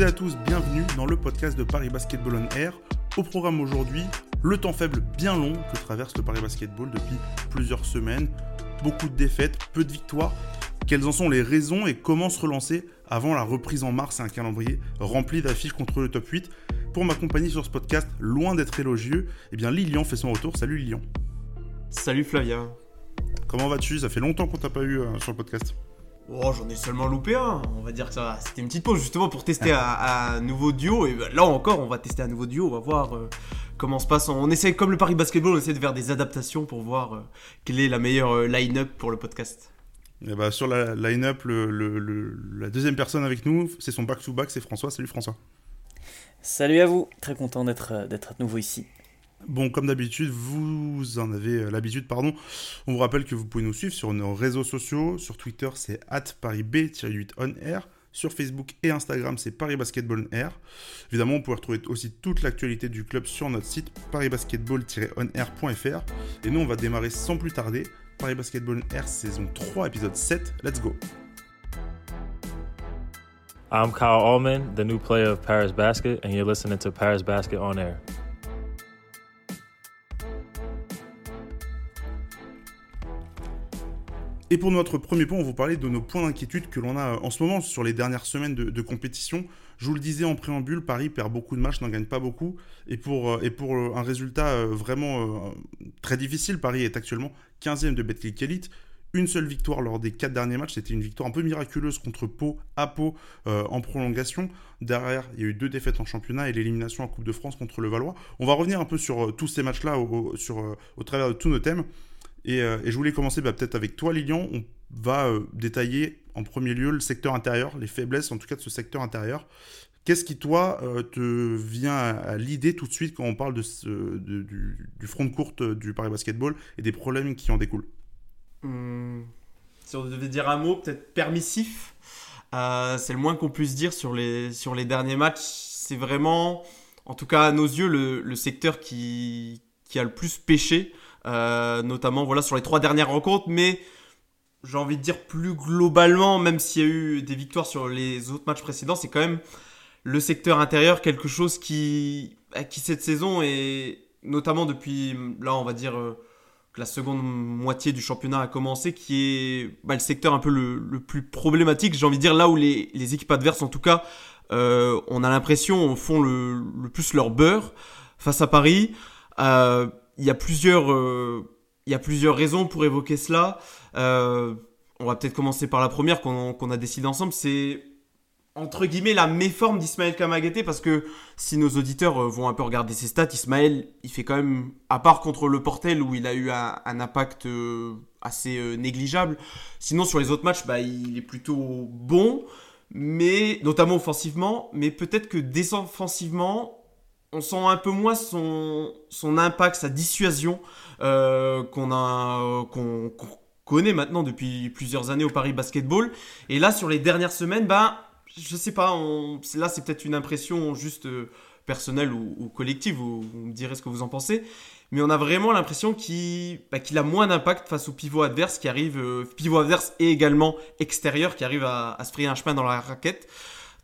À toutes et à tous, bienvenue dans le podcast de Paris Basketball on Air. Au programme aujourd'hui, le temps faible bien long que traverse le Paris Basketball depuis plusieurs semaines. Beaucoup de défaites, peu de victoires. Quelles en sont les raisons et comment se relancer avant la reprise en mars et un calendrier rempli d'affiches contre le top 8 Pour m'accompagner sur ce podcast, loin d'être élogieux, eh bien Lilian fait son retour. Salut Lilian. Salut Flavien. Comment vas-tu? Ça fait longtemps qu'on t'a pas eu euh, sur le podcast. Oh, j'en ai seulement loupé un. On va dire que ça C'était une petite pause justement pour tester un, nouveau duo. Et là encore, on va tester un nouveau duo. On va voir euh, comment se passe. On essaie, comme le Paris Basketball, on essaie de faire des adaptations pour voir euh, quelle est la meilleure euh, line-up pour le podcast. Et bah, sur la line-up, la deuxième personne avec nous, c'est son back-to-back, c'est François. Salut François. Salut à vous. Très content d'être d'être à nouveau ici. Bon, comme d'habitude, vous en avez euh, l'habitude, pardon. On vous rappelle que vous pouvez nous suivre sur nos réseaux sociaux. Sur Twitter, c'est parisb-8onair. Sur Facebook et Instagram, c'est Paris Basketball Air. Évidemment, vous pouvez retrouver aussi toute l'actualité du club sur notre site parisbasketball-onair.fr. Et nous, on va démarrer sans plus tarder. Paris Basketball saison 3, épisode 7. Let's go! I'm Kyle Allman, the new player of Paris Basket, and you're listening to Paris Basket on Air. Et pour notre premier point, on va vous parler de nos points d'inquiétude que l'on a en ce moment sur les dernières semaines de, compétition. Je vous le disais en préambule, Paris perd beaucoup de matchs, n'en gagne pas beaucoup. Et pour, euh, euh, un résultat euh, vraiment très difficile, Paris est actuellement 15e de Betclic Elite. Une seule victoire lors des quatre derniers matchs, c'était une victoire un peu miraculeuse contre Pau, à Pau, en prolongation. Derrière, il y a eu deux défaites en championnat et l'élimination en Coupe de France contre le Valois. On va revenir un peu sur tous ces matchs-là au travers de tous nos thèmes. Euh, et, je voulais commencer bah, peut-être avec toi, Lilian. On va euh, détailler en premier lieu le secteur intérieur, les faiblesses en tout cas de ce secteur intérieur. Qu'est-ce qui, toi, euh, te vient à, l'idée tout de suite quand on parle du, front de courte du Paris Basketball et des problèmes qui en découlent? Hmm. Si on devait dire un mot, peut-être permissif, c'est le moins qu'on puisse dire sur les, derniers matchs. C'est vraiment, en tout cas à nos yeux, le, secteur qui, qui a le plus pêché euh, notamment voilà sur les trois dernières rencontres, mais j'ai envie de dire plus globalement, même s'il y a eu des victoires sur les autres matchs précédents, c'est quand même le secteur intérieur quelque chose qui, qui cette saison et notamment depuis là on va dire euh, que la seconde moitié du championnat a commencé, qui est bah, le secteur un peu le, plus problématique, j'ai envie de dire là où les, les équipes adverses en tout cas, euh, on a l'impression font le, le, plus leur beurre face à Paris. Il y a plusieurs, euh, il y a plusieurs raisons pour évoquer cela. Euh, on va peut-être commencer par la première qu'on a décidé ensemble, c'est entre guillemets la méforme d'Ismaël Kamagaté parce que si nos auditeurs euh, vont un peu regarder ses stats, Ismaël il fait quand même, à part contre le Portel où il a eu un, impact assez négligeable, sinon sur les autres matchs bah, il est plutôt bon, mais notamment offensivement, mais peut-être que défensivement on sent un peu moins son, impact, sa dissuasion euh, qu'on a qu'on connaît maintenant depuis plusieurs années au Paris Basketball. Et là, sur les dernières semaines, ben, je sais pas, là c'est peut-être une impression juste euh, personnelle ou, collective, vous, me direz ce que vous en pensez. Mais on a vraiment l'impression qu'il bah, a moins d'impact face au pivot adverse qui arrive, euh, pivot adverse et également extérieur qui arrive à, se frayer un chemin dans la raquette.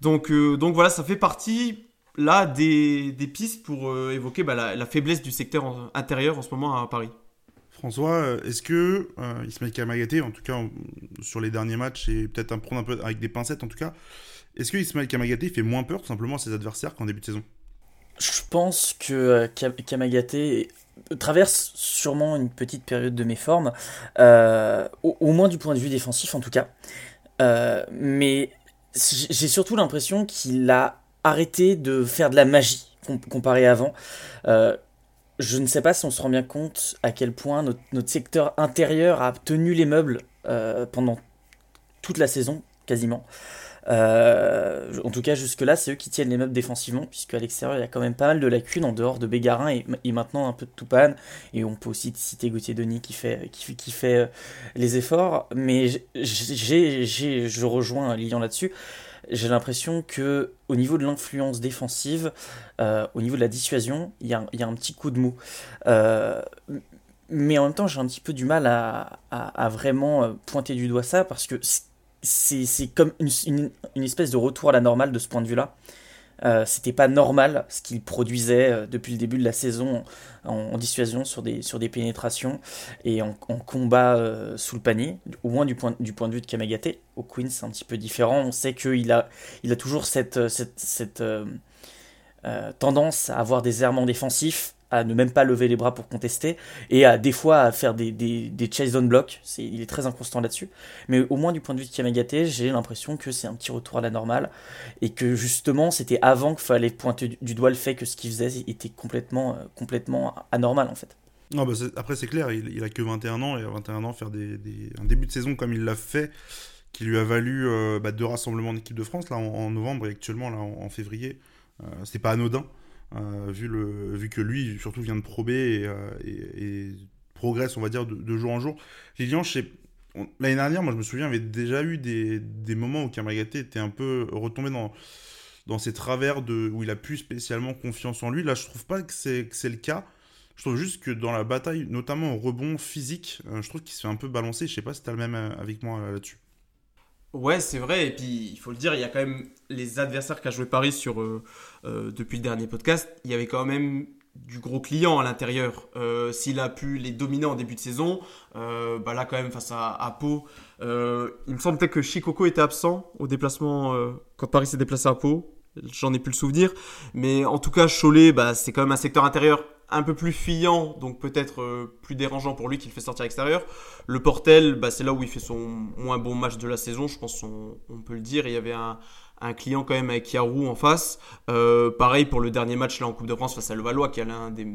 Donc, donc voilà, ça fait partie là des, pistes pour euh, évoquer bah, la, faiblesse du secteur intérieur en ce moment à Paris. François, euh, est-ce que euh, Ismaël Kamagaté, en tout cas sur les derniers matchs, et peut-être un prendre un peu avec des pincettes en tout cas, est-ce que Ismaël Kamagaté fait moins peur tout simplement à ses adversaires qu'en début de saison? Je pense que Kamagaté traverse sûrement une petite période de méforme, au, au, moins du point de vue défensif en tout cas. mais j'ai surtout l'impression qu'il a arrêter de faire de la magie comparé avant. Euh, je ne sais pas si on se rend bien compte à quel point notre, secteur intérieur a tenu les meubles euh, pendant toute la saison, quasiment. Euh, en tout cas, jusque-là, c'est eux qui tiennent les meubles défensivement, puisque à l'extérieur, il y a quand même pas mal de lacunes en dehors de Bégarin et, maintenant un peu de Toupane. Et on peut aussi citer Gauthier Denis qui fait, qui fait les efforts. Mais je rejoins Lilian là-dessus j'ai l'impression que au niveau de l'influence défensive, euh, au niveau de la dissuasion, il y, a, un petit coup de mou. Euh, mais en même temps, j'ai un petit peu du mal à, vraiment euh, pointer du doigt ça parce que ce c'est comme une, une, espèce de retour à la normale de ce point de vue-là. Euh, c'était pas normal ce qu'il produisait euh, depuis le début de la saison en, dissuasion sur des, pénétrations et en, combat euh, sous le panier, au moins du point, de vue de Kamagate. Au Queen, c'est un petit peu différent. On sait qu'il a, il a toujours cette, cette, cette tendance à avoir des errements défensifs à ne même pas lever les bras pour contester et à des fois faire des, des, des chase down block. C'est, il est très inconstant là-dessus. Mais au moins du point de vue de Kamagate, j'ai l'impression que c'est un petit retour à la normale et que justement c'était avant qu'il fallait pointer du doigt le fait que ce qu'il faisait était complètement, euh, complètement anormal en fait. Non, bah après c'est clair, il, il, a que 21 ans et à 21 ans faire des, des, un début de saison comme il l'a fait qui lui a valu euh, bah, deux rassemblements d'équipe de France là en, novembre et actuellement là en, février. Euh, c'est pas anodin. Euh, vu, le, vu que lui, surtout, vient de prober et, euh, progresse, on va dire, de, jour en jour. Lilian, l'année dernière, moi, je me souviens, avait déjà eu des, des moments où Kamagate était un peu retombé dans, dans ses travers de, où il a plus spécialement confiance en lui. Là, je trouve pas que c'est le cas. Je trouve juste que dans la bataille, notamment au rebond physique, euh, je trouve qu'il se fait un peu balancer. Je sais pas si tu as le même avec moi là-dessus. Ouais, c'est vrai. Et puis, il faut le dire, il y a quand même les adversaires qu'a joué Paris sur, euh, euh, depuis le dernier podcast. Il y avait quand même du gros client à l'intérieur. Euh, s'il a pu les dominer en début de saison, bah là, quand même, face à, à Pau, il me semble peut-être que Chicoco était absent au déplacement quand Paris s'est déplacé à Pau. J'en ai plus le souvenir. Mais en tout cas, Cholet, bah, c'est quand même un secteur intérieur un peu plus fuyant, donc peut-être euh, plus dérangeant pour lui qu'il fait sortir à l'extérieur. Le Portel, bah, c'est là où il fait son moins bon match de la saison, je pense on, peut le dire. il y avait un, client quand même avec Yarou en face. Euh, pareil pour le dernier match là en Coupe de France face à Levallois, qui est l'un des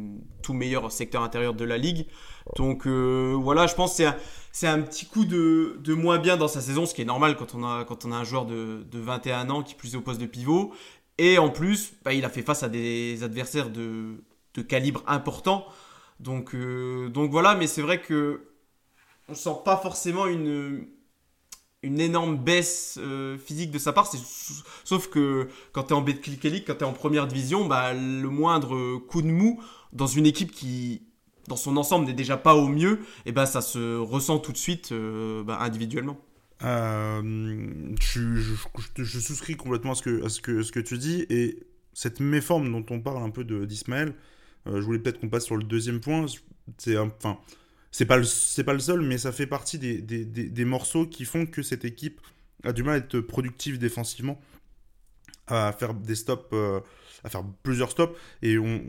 tout meilleurs secteurs intérieurs de la Ligue. Donc euh, voilà, je pense que c'est un, petit coup de, moins bien dans sa saison, ce qui est normal quand on a, quand on a un joueur de, 21 ans qui plus est au poste de pivot. Et en plus, bah, il a fait face à des adversaires de, de calibre important. Donc, euh, donc voilà, mais c'est vrai que on sent pas forcément une, une énorme baisse euh, physique de sa part. Sauf que quand tu es en Betclic Elite, quand tu es en première division, bah, le moindre coup de mou dans une équipe qui, dans son ensemble, n'est déjà pas au mieux, et eh ben ça se ressent tout de suite euh, bah, individuellement. je, souscris complètement à ce que, à ce que, ce que tu dis et cette méforme dont on parle un peu d'Ismaël, je voulais peut-être qu'on passe sur le deuxième point. C'est enfin, c'est pas c'est pas le seul, mais ça fait partie des, des, des, morceaux qui font que cette équipe a du mal à être productive défensivement, à faire des stops, euh, à faire plusieurs stops, et on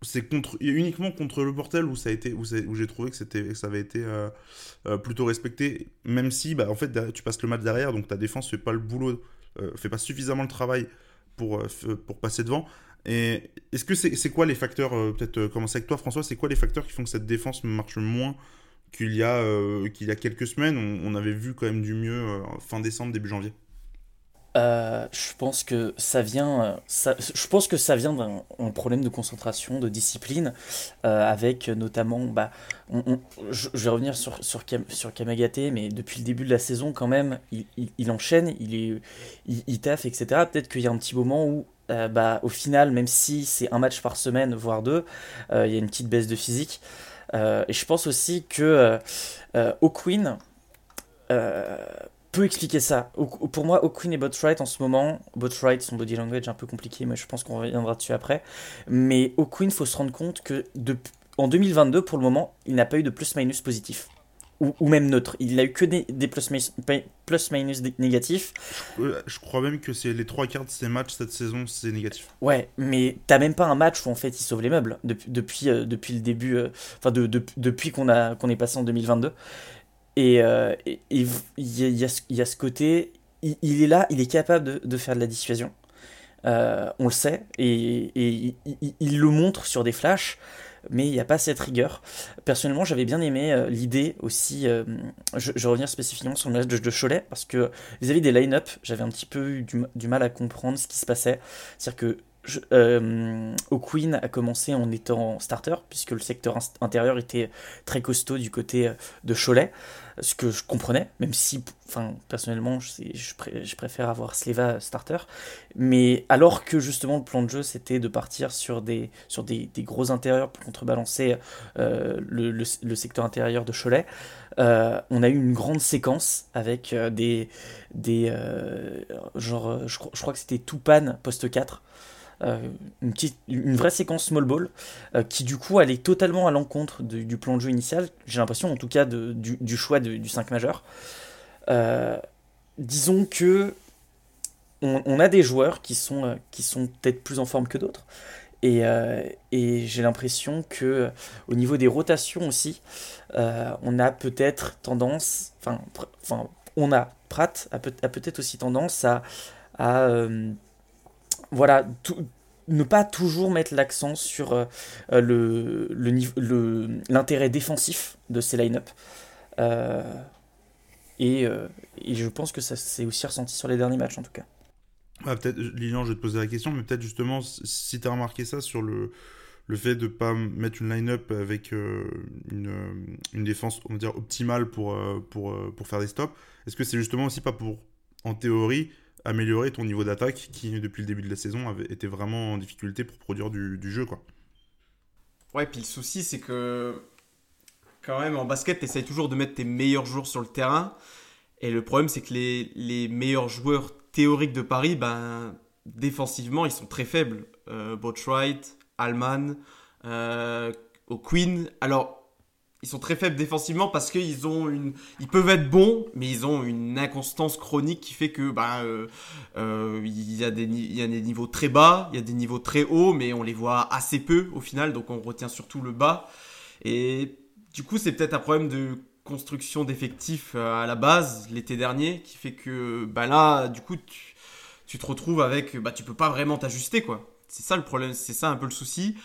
c'est contre uniquement contre le Portel où ça a été où, où j'ai trouvé que c'était ça avait été euh, plutôt respecté. Même si bah en fait tu passes le match derrière donc ta défense fait pas le boulot fait pas suffisamment le travail pour pour passer devant et est-ce que c'est quoi les facteurs, euh, peut-être euh, commencer avec toi François, c'est quoi les facteurs qui font que cette défense marche moins qu'il y, a, euh, qu'il y a quelques semaines? On, avait vu quand même du mieux fin décembre, début janvier je pense que ça vient, je pense que ça vient d'un problème de concentration, de discipline, avec notamment, bah, je, vais revenir sur, sur, sur Kamagate, mais depuis le début de la saison quand même, il, il, enchaîne, il, est, il taffe, etc. Peut-être qu'il y a un petit moment où euh, bah, au final, même si c'est un match par semaine, voire deux, euh, il y a une petite baisse de physique. Euh, et je pense aussi que O'Quinn peut expliquer ça. pour moi, O'Quinn et Botwright en ce moment, Botwright, son body language un peu compliqué, mais je pense qu'on reviendra dessus après. Mais O'Quinn, faut se rendre compte que en 2022, pour le moment, il n'a pas eu de plus-minus positif ou, même neutre. Il n'a eu que des, plus-minus plus négatifs. Je, crois même que c'est les trois quarts de ses matchs cette saison, c'est négatif. Ouais, mais t'as même pas un match où en fait il sauve les meubles depuis, depuis, euh, depuis le début, euh, enfin de, depuis qu'on qu'on est passé en 2022. Et il y, a, y, a ce côté, il, est là, il est capable de, de faire de la dissuasion. Euh, on le sait, et, et il, le montre sur des flashs mais il n'y a pas cette rigueur. Personnellement, j'avais bien aimé euh, l'idée aussi, euh, je, je, vais spécifiquement sur le match de, Cholet, parce que vis-à-vis des line-up, j'avais un petit peu eu du, mal à comprendre ce qui se passait. C'est-à-dire que euh, O'Quinn a commencé en étant starter, puisque le secteur intérieur était très costaud du côté de Cholet, ce que je comprenais, même si, enfin, personnellement, je, préfère avoir Sleva starter. Mais alors que justement le plan de jeu c'était de partir sur des, gros intérieurs pour contrebalancer le, le, secteur intérieur de Cholet, euh, on a eu une grande séquence avec euh, des, euh, genre, je, crois que c'était Tupan poste 4. Une, petite, une vraie séquence small ball qui du coup allait totalement à l'encontre du plan de jeu initial, j'ai l'impression en tout cas du, choix du 5 majeur. disons que on, a des joueurs qui sont, qui sont peut-être plus en forme que d'autres. Et, j'ai l'impression que au niveau des rotations aussi, euh, on a peut-être tendance, enfin, on a, Pratt a, peut, être aussi tendance à, euh, voilà, ne pas toujours mettre l'accent sur euh, le, l'intérêt défensif de ces line-up. Et, je pense que ça s'est aussi ressenti sur les derniers matchs en tout cas. Peut-être, Lilian, je vais te poser la question, mais peut-être justement, si tu as remarqué ça sur le, le fait de ne pas mettre une line-up avec euh, une, une, défense on va dire, optimale pour, euh, pour, euh, pour faire des stops, est-ce que c'est justement aussi pas pour, en théorie, améliorer ton niveau d'attaque qui, depuis le début de la saison, avait été vraiment en difficulté pour produire du, du jeu quoi Ouais, puis le souci, c'est que quand même, en basket, tu toujours de mettre tes meilleurs joueurs sur le terrain. Et le problème, c'est que les, les, meilleurs joueurs théoriques de Paris, ben, défensivement, ils sont très faibles. Euh, Botchwright, Alman, euh, Queen. Alors, ils sont très faibles défensivement parce qu'ils ont une, ils peuvent être bons, mais ils ont une inconstance chronique qui fait que bah euh, euh, y a des il y a des niveaux très bas, il y a des niveaux très hauts, mais on les voit assez peu au final, donc on retient surtout le bas. Et du coup, c'est peut-être un problème de construction d'effectifs à la base l'été dernier qui fait que bah là, du coup, tu, tu te retrouves avec, bah tu peux pas vraiment t'ajuster quoi. C'est ça le problème, c'est ça un peu le souci.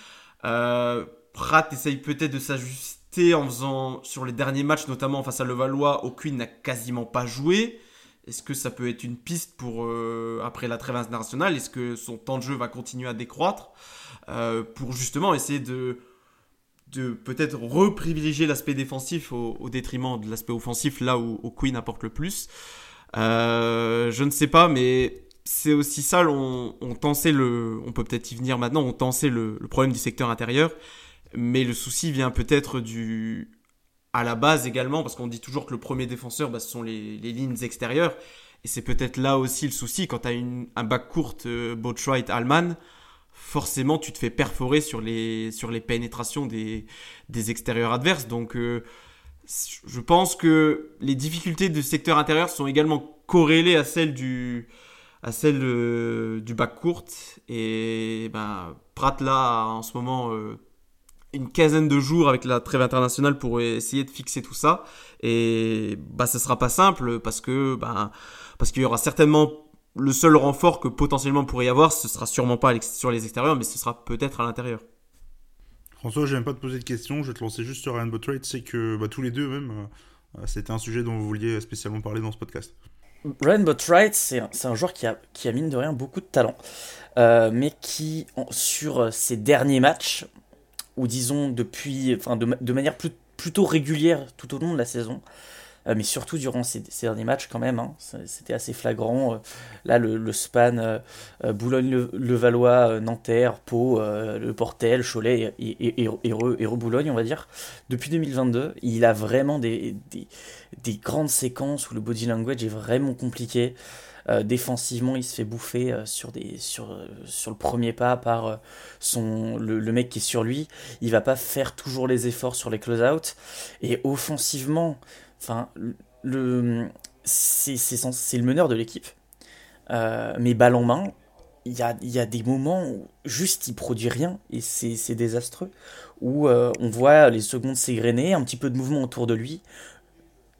Euh, Pratt essaye peut-être de s'ajuster en faisant sur les derniers matchs, notamment face à Levallois, O'Quinn n'a quasiment pas joué. Est-ce que ça peut être une piste pour euh, après la trêve internationale? Est-ce que son temps de jeu va continuer à décroître? Euh, pour justement essayer de de peut-être reprivilégier l'aspect défensif au, détriment de l'aspect offensif là où, O'Quinn apporte le plus. je ne sais pas, mais c'est aussi ça, on, on le, on peut peut-être y venir maintenant, on tensait le, problème du secteur intérieur, mais le souci vient peut-être du, à la base également, parce qu'on dit toujours que le premier défenseur, bah, ce sont les, les lignes extérieures, et c'est peut-être là aussi le souci, quand tu as une, un bac court, euh, Botchwright, Allman, forcément tu te fais perforer sur les, sur les pénétrations des, des extérieurs adverses, donc euh, je pense que les difficultés du secteur intérieur sont également corrélées à celles du, à celle euh, du bac courte. Et ben, Pratt là en ce moment euh, une quinzaine de jours avec la trêve internationale pour essayer de fixer tout ça. Et bah ce sera pas simple parce que ben, parce qu'il y aura certainement le seul renfort que potentiellement pourrait y avoir, ce sera sûrement pas sur les extérieurs, mais ce sera peut-être à l'intérieur. François, je n'aime pas te poser de questions, je vais te lancer juste sur Rainbow Trade, c'est que bah, tous les deux même, euh, c'était un sujet dont vous vouliez spécialement parler dans ce podcast. Ryan Botwright, c'est un, joueur qui a, qui a mine de rien beaucoup de talent, euh, mais qui, sur ses derniers matchs, ou disons depuis, enfin de, manière plutôt régulière tout au long de la saison, euh, mais surtout durant ces, derniers matchs quand même, hein, c'était assez flagrant. Euh, là, le, span euh, Boulogne-le-Valois, Nanterre, Pau, le Portel, Cholet et, et, et, Boulogne, on va dire. Depuis 2022, il a vraiment des, grandes séquences où le body language est vraiment compliqué. Défensivement, il se fait bouffer sur, des, sur, sur le premier pas par son, le, mec qui est sur lui. Il va pas faire toujours les efforts sur les close-out. Et offensivement, le, c'est, c'est, le meneur de l'équipe. Euh, mais balle en main, il y a, y a, des moments où juste il produit rien et c'est, désastreux. Où euh, on voit les secondes s'égrener, un petit peu de mouvement autour de lui.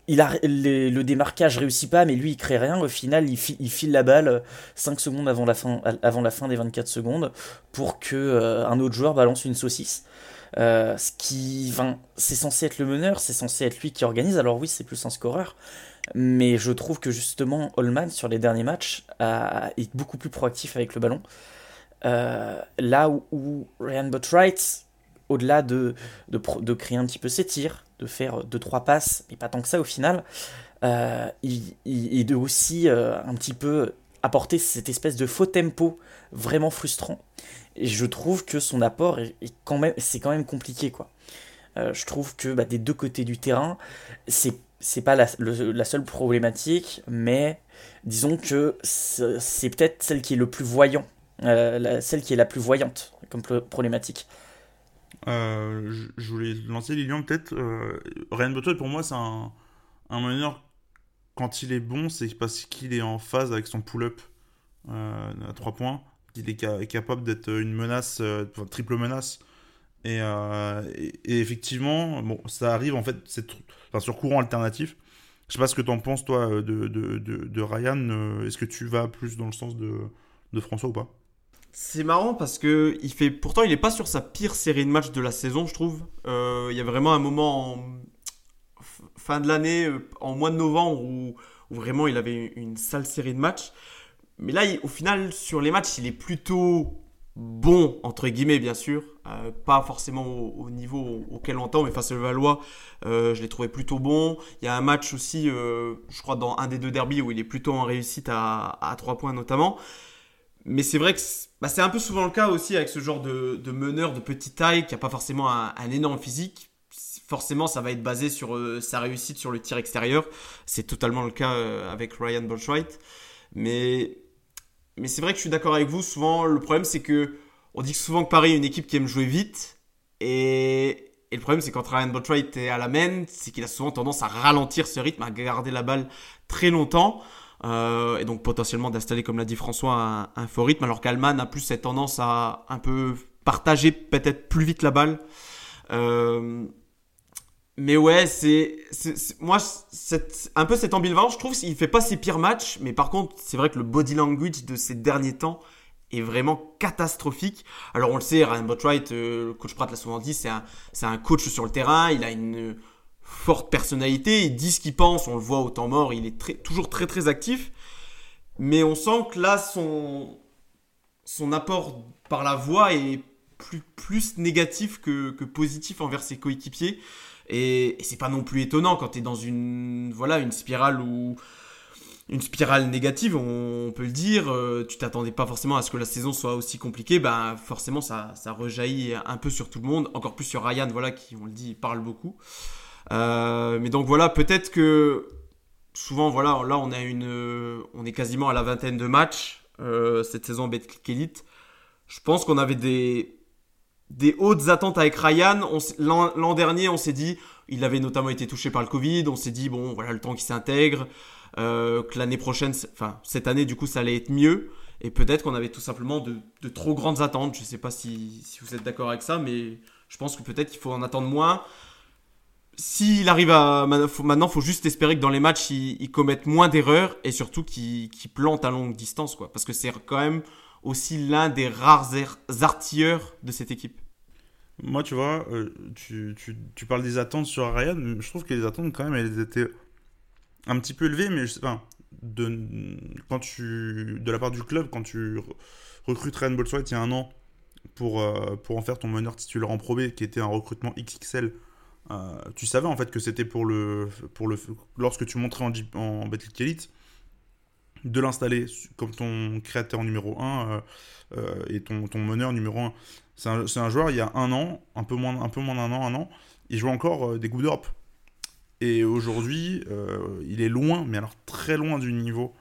Il le, démarquage réussit pas, mais lui il crée rien. Au final, il, il file la balle 5 secondes avant la fin, avant la fin des 24 secondes pour que euh, un autre joueur balance une saucisse. Euh, ce qui, c'est censé être le meneur, c'est censé être lui qui organise. Alors oui, c'est plus un scoreur, mais je trouve que justement Holman sur les derniers matchs est beaucoup plus proactif avec le ballon. là où, Ryan Botwright, au-delà de, de, créer un petit peu ses tirs, de faire 2-3 passes, mais pas tant que ça au final, il, il, de aussi un petit peu apporter cette espèce de faux tempo vraiment frustrant. Et je trouve que son apport est, quand même, c'est quand même compliqué quoi. Euh, je trouve que bah, des deux côtés du terrain, c'est c'est pas la, la, seule problématique, mais disons que c'est peut-être celle qui est le plus voyant, euh, celle qui est la plus voyante comme problématique. Euh, je voulais lancer Lilian peut-être. Ryan Butler pour moi c'est un, un meneur quand il est bon, c'est parce qu'il est en phase avec son pull-up à 3 points. Il est, capable d'être une menace, triple menace euh, et, effectivement, bon, ça arrive en fait, enfin, sur courant alternatif. Je sais pas ce que tu en penses, toi, euh, de, de, de, Ryan. Euh, est-ce que tu vas plus dans le sens de, de François ou pas? C'est marrant parce que il fait, pourtant, il n'est pas sur sa pire série de matchs de la saison, je trouve. il y a vraiment un moment en fin de l'année, en mois de novembre, où, vraiment il avait une sale série de matchs. Mais là, au final, sur les matchs, il est plutôt bon, entre guillemets, bien sûr. Euh, pas forcément au, niveau auquel on entend, mais face à Valois, euh, je l'ai trouvé plutôt bon. Il y a un match aussi, euh, je crois, dans un des deux derbies où il est plutôt en réussite à, à 3 points notamment. Mais c'est vrai que bah, c'est un peu souvent le cas aussi avec ce genre de, meneur de petite taille qui n'a pas forcément un, énorme physique. Forcément, ça va être basé sur sa réussite sur le tir extérieur. C'est totalement le cas avec Ryan Bolshwright. Mais mais c'est vrai que je suis d'accord avec vous. Souvent, le problème, c'est que on dit souvent que Paris est une équipe qui aime jouer vite. Et, le problème, c'est quand Ryan Botwright est à la main, c'est qu'il a souvent tendance à ralentir ce rythme, à garder la balle très longtemps. Euh, et donc potentiellement d'installer, comme l'a dit François, un, faux rythme. Alors qu'Alman a plus cette tendance à un peu partager peut-être plus vite la balle. Euh, mais ouais, c'est, moi c'est un peu cette ambivalence. Je trouve qu'il fait pas ses pires matchs, mais par contre, c'est vrai que le body language de ces derniers temps est vraiment catastrophique. Alors on le sait, Ryan Botwright, euh, le coach Pratt l'a souvent dit, c'est un, c'est un coach sur le terrain. Il a une forte personnalité. Il dit ce qu'il pense. On le voit au temps mort. Il est toujours très très actif. Mais on sent que là, son, son apport par la voix est plus, plus négatif que, que positif envers ses coéquipiers. Et, c'est pas non plus étonnant quand tu es dans une, voilà, une spirale où une spirale négative, on peut le dire. Euh, tu t'attendais pas forcément à ce que la saison soit aussi compliquée. Ben forcément, ça, ça rejaillit un peu sur tout le monde, encore plus sur Ryan, voilà, qui, on le dit, parle beaucoup. Euh, mais donc voilà, peut-être que souvent, voilà, là, on a une, on est quasiment à la vingtaine de matchs euh, cette saison Betclic Elite. Je pense qu'on avait des des hautes attentes avec Ryan. L'an dernier, on s'est dit, il avait notamment été touché par le Covid. On s'est dit, bon, voilà, le temps qui s'intègre, euh, que l'année prochaine, enfin, cette année, du coup, ça allait être mieux. Et peut-être qu'on avait tout simplement de, trop grandes attentes. Je ne sais pas si, vous êtes d'accord avec ça, mais je pense que peut-être qu'il faut en attendre moins. S'il arrive à. Maintenant, il faut juste espérer que dans les matchs, il, commette moins d'erreurs et surtout qu'il plante à longue distance, quoi. Parce que c'est quand même aussi l'un des rares artilleurs de cette équipe. Moi, tu vois, euh, tu, parles des attentes sur Ryan, je trouve que les attentes, quand même, elles étaient un petit peu élevées, mais je sais pas, de, quand tu, de la part du club, quand tu recrutes Ryan Bolswright il y a un an pour, euh, pour en faire ton meneur titulaire en Pro qui était un recrutement XXL, euh, tu savais en fait que c'était pour le, pour le. Lorsque tu montrais en, en Elite, de l'installer comme ton créateur numéro 1 et ton, ton meneur numéro 1. C'est un, joueur, il y a un an, un peu moins, un peu moins d'un an, un an, il joue encore euh, des Coupes d'Europe. Et aujourd'hui, euh, il est loin, mais alors très loin du niveau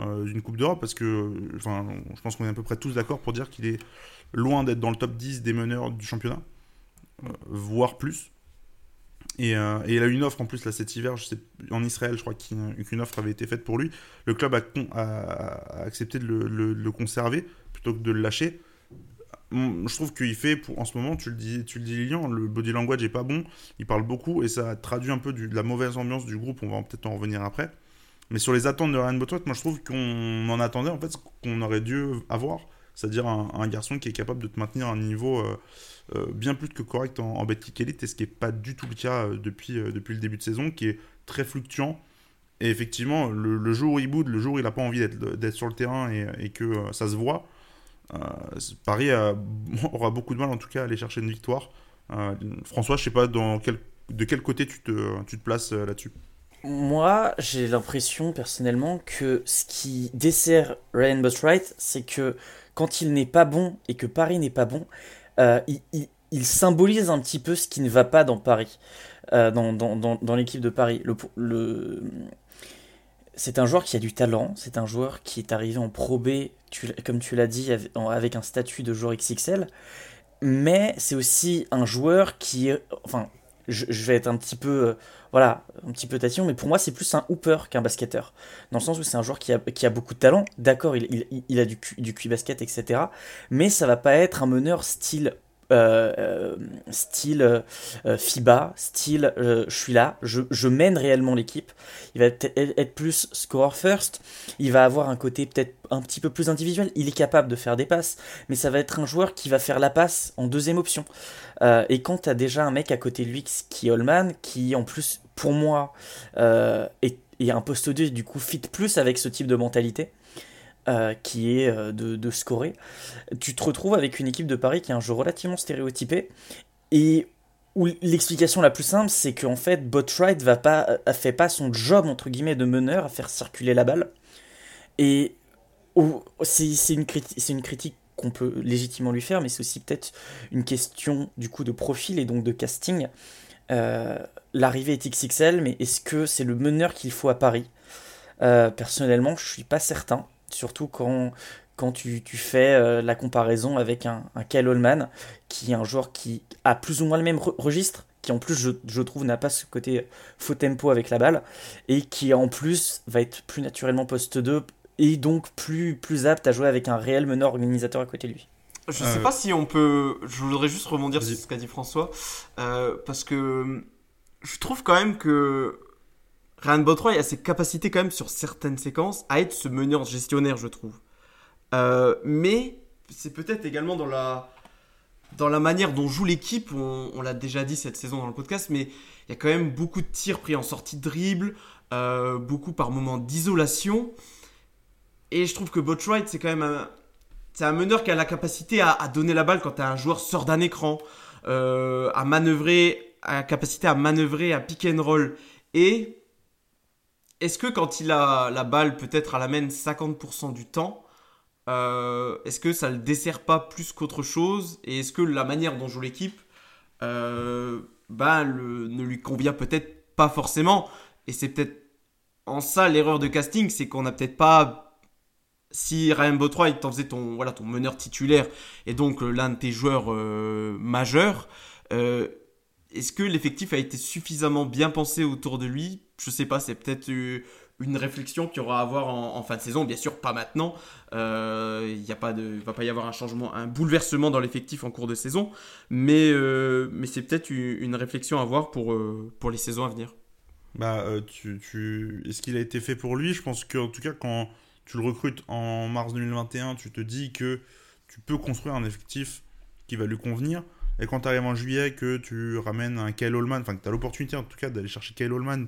euh, d'une Coupe d'Europe, parce que enfin, je pense qu'on est à peu près tous d'accord pour dire qu'il est loin d'être dans le top 10 des meneurs du championnat, voire plus. Et, il a une offre en plus là cet hiver, en Israël, je crois qu'une offre avait été faite pour lui. Le club a, accepté de le, conserver plutôt que de le lâcher je trouve qu'il fait, en ce moment, tu le dis, tu le dis Lilian, le body language est pas bon, il parle beaucoup et ça traduit un peu de la mauvaise ambiance du groupe, on va peut-être en revenir après. Mais sur les attentes de Ryan Botwright, moi je trouve qu'on en attendait en fait ce qu'on aurait dû avoir, c'est-à-dire un, garçon qui est capable de te maintenir un niveau euh, euh, bien plus que correct en, en Betclic Elite, et ce qui n'est pas du tout le cas euh, depuis, depuis le début de saison, qui est très fluctuant. Et effectivement, le, jour où il boude, le jour où il n'a pas envie d'être sur le terrain et, que ça se voit, Paris aura beaucoup de mal en tout cas à aller chercher une victoire. François, je sais pas de quel côté tu te, tu te places là-dessus. Moi, j'ai l'impression personnellement que ce qui dessert Ryan Botwright, c'est que quand il n'est pas bon et que Paris n'est pas bon, euh, il, symbolise un petit peu ce qui ne va pas dans Paris, euh, dans, l'équipe de Paris. C'est un joueur qui a du talent, c'est un joueur qui est arrivé en Pro B, comme tu l'as dit, avec un statut de joueur XXL, mais c'est aussi un joueur qui est... Enfin, je, vais être un petit peu... Euh, voilà, un petit peu tatillon, mais pour moi, c'est plus un hooper qu'un basketteur. Dans le sens où c'est un joueur qui a, beaucoup de talent. D'accord, il, a du, du QI basket, etc. Mais ça va pas être un meneur style euh, euh, style euh, FIBA, style je suis là, je, mène réellement l'équipe. Il va être, être, plus score first, il va avoir un côté peut-être un petit peu plus individuel. Il est capable de faire des passes, mais ça va être un joueur qui va faire la passe en deuxième option. et quand tu as déjà un mec à côté de lui qui est Holman, qui en plus pour moi est, est, un poste 2 du coup fit plus avec ce type de mentalité. Euh, qui est euh, de, scorer, tu te retrouves avec une équipe de Paris qui a un jeu relativement stéréotypé et où l'explication la plus simple, c'est qu'en fait, Botwright va pas, fait pas son job entre guillemets de meneur à faire circuler la balle. Et c'est une, critique qu'on peut légitimement lui faire, mais c'est aussi peut-être une question du coup de profil et donc de casting. Euh, l'arrivée est XXL, mais est-ce que c'est le meneur qu'il faut à Paris? Personnellement, je suis pas certain surtout quand, quand tu, tu fais euh, la comparaison avec un, un Kyle Holman, qui est un joueur qui a plus ou moins le même registre, qui en plus, je, je trouve, n'a pas ce côté faux tempo avec la balle, et qui en plus va être plus naturellement poste 2, et donc plus, plus apte à jouer avec un réel meneur organisateur à côté de lui. Je sais euh, pas si on peut. Je voudrais juste rebondir sur ce qu'a dit François, euh, parce que je trouve quand même que Ryan Botroy a ses capacités quand même sur certaines séquences à être ce meneur gestionnaire, je trouve. Euh, mais c'est peut-être également dans la, dans la manière dont joue l'équipe. On, l'a déjà dit cette saison dans le podcast, mais il y a quand même beaucoup de tirs pris en sortie de dribble, euh, beaucoup par moments d'isolation. Et je trouve que Botwright, c'est quand même un, c'est un meneur qui a la capacité à, donner la balle quand un joueur sort d'un écran, euh, à manœuvrer, à la capacité à manœuvrer, à pick and roll. Et est-ce que quand il a la balle peut-être à la main 50% du temps, euh, est-ce que ça le dessert pas plus qu'autre chose Et est-ce que la manière dont joue l'équipe euh, ben, ne lui convient peut-être pas forcément Et c'est peut-être en ça l'erreur de casting, c'est qu'on n'a peut-être pas si Ryan Botroy t'en faisait ton, voilà, ton meneur titulaire et donc euh, l'un de tes joueurs majeurs, est-ce que l'effectif a été suffisamment bien pensé autour de lui? Je sais pas, c'est peut-être une réflexion qu'il y aura à avoir en, fin de saison. Bien sûr, pas maintenant. Euh, il ne pas va pas y avoir un changement, un bouleversement dans l'effectif en cours de saison. Mais, euh, mais c'est peut-être une réflexion à avoir pour, euh, pour les saisons à venir. Bah. Est-ce qu'il a été fait pour lui? Je pense qu'en tout cas, quand tu le recrutes en mars 2021, tu te dis que tu peux construire un effectif qui va lui convenir. Et quand tu arrives en juillet, que tu ramènes un Kyle Holman, enfin que tu as l'opportunité en tout cas d'aller chercher Kyle Holman,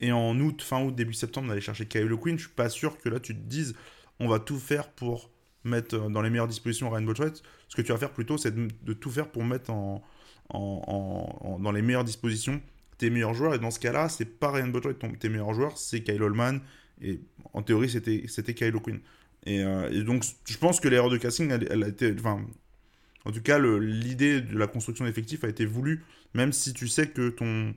et en août, fin août, début septembre, d'aller chercher Kyle Quinn, je suis pas sûr que là tu te dises on va tout faire pour mettre euh, dans les meilleures dispositions Ryan Botchwright. Ce que tu vas faire plutôt, c'est de, tout faire pour mettre en, dans les meilleures dispositions tes meilleurs joueurs. Et dans ce cas-là, c'est pas Ryan Botchwright tes meilleurs joueurs, c'est Kyle Holman. Et en théorie, c'était, Kyle Quinn. Euh, et, donc, je pense que l'erreur de casting, elle, a été. Enfin, en tout cas, l'idée de la construction d'effectifs a été voulue, même si tu sais que ton,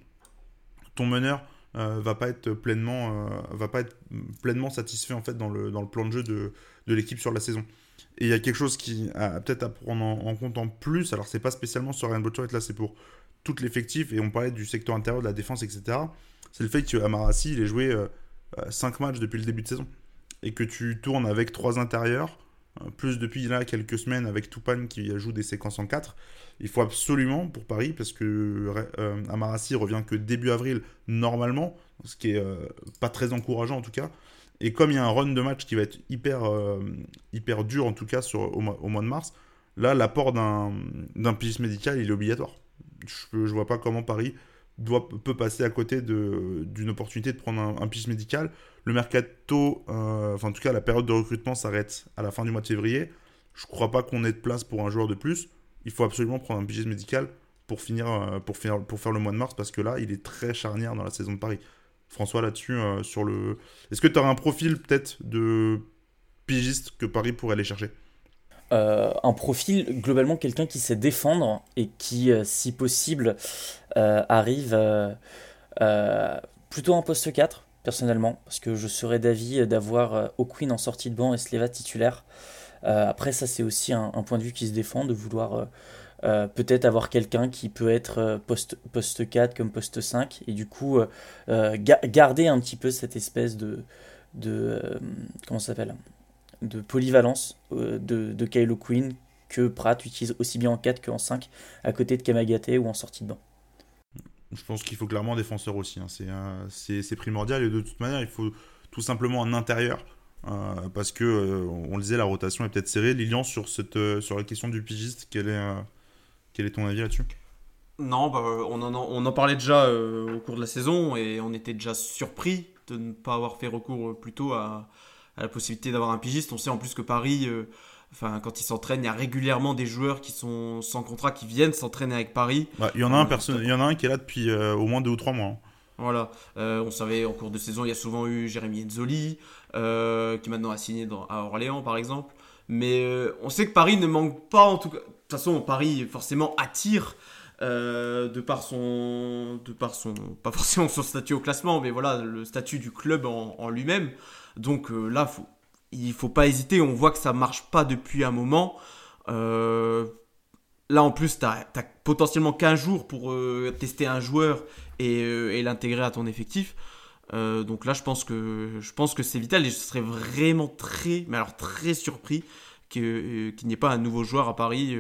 ton meneur euh, va pas être pleinement euh, va pas être pleinement satisfait en fait dans le, dans le plan de jeu de, de l'équipe sur la saison. Et il y a quelque chose qui a peut-être à prendre en, compte en plus. Alors c'est pas spécialement sur Ryan Botchart, là c'est pour tout l'effectif et on parlait du secteur intérieur de la défense etc. C'est le fait que Amarasi il ait joué 5 euh, matchs depuis le début de saison et que tu tournes avec 3 intérieurs plus depuis là quelques semaines avec Tupan qui joue des séquences en 4. Il faut absolument pour Paris, parce que euh, Amarassi revient que début avril normalement, ce qui est euh, pas très encourageant en tout cas. Et comme il y a un run de match qui va être hyper, euh, hyper dur en tout cas au, mois, de mars, là l'apport d'un piste médical il est obligatoire. Je ne vois pas comment Paris peut passer à côté d'une opportunité de prendre un, un piste médical. Le mercato, enfin en tout cas la période de recrutement s'arrête à la fin du mois de février. je crois pas qu'on ait de place pour un joueur de plus. Il faut absolument prendre un pigiste médical pour finir, euh, pour, faire le mois de mars parce que là, il est très charnière dans la saison de Paris. François, là-dessus, euh, sur le. Est-ce que tu aurais un profil peut-être de pigiste que Paris pourrait aller chercher? Euh, un profil, globalement, quelqu'un qui sait défendre et qui, si possible, arrive plutôt en poste 4, personnellement, parce que je serais d'avis d'avoir O'Quinn en sortie de banc et Sleva titulaire. après, ça, c'est aussi un, point de vue qui se défend, de vouloir euh, peut-être avoir quelqu'un qui peut être euh, poste, poste 4 comme poste 5 et du coup euh, garder un petit peu cette espèce de, de comment s'appelle? De polyvalence de, de Kylo Quinn que Pratt utilise aussi bien en 4 qu'en 5 à côté de Kamagate ou en sortie de banc. Je pense qu'il faut clairement un défenseur aussi, hein. c'est primordial et de toute manière il faut tout simplement un intérieur parce que on le disait la rotation est peut-être serrée. Lilian sur, cette, sur la question du pigiste, quelle est quel est ton avis là-dessus? Non, bah, on, en, on en parlait déjà euh, au cours de la saison et on était déjà surpris de ne pas avoir fait recours euh, plutôt à, à la possibilité d'avoir un pigiste. On sait en plus que Paris, euh, enfin, quand ils s'entraînent, il y a régulièrement des joueurs qui sont sans contrat qui viennent s'entraîner avec Paris. Il, y en a un il y en a un qui est là depuis au moins deux ou trois mois. Hein. Voilà, on savait en cours de saison, il y a souvent eu Jérémy Enzoli, qui maintenant a signé dans, à Orléans par exemple. Mais on sait que Paris ne manque pas en tout cas toute façon, Paris forcément attire euh, de par son, de par son, pas forcément son statut au classement, mais voilà le statut du club en, lui-même. Donc euh, là, faut, il faut pas hésiter. On voit que ça marche pas depuis un moment. Euh, là, en plus, tu as, potentiellement 15 jours pour tester un joueur et, l'intégrer à ton effectif. donc là, je pense que c'est vital et je serais vraiment très, mais alors très surpris qu'il n'y ait pas un nouveau joueur à Paris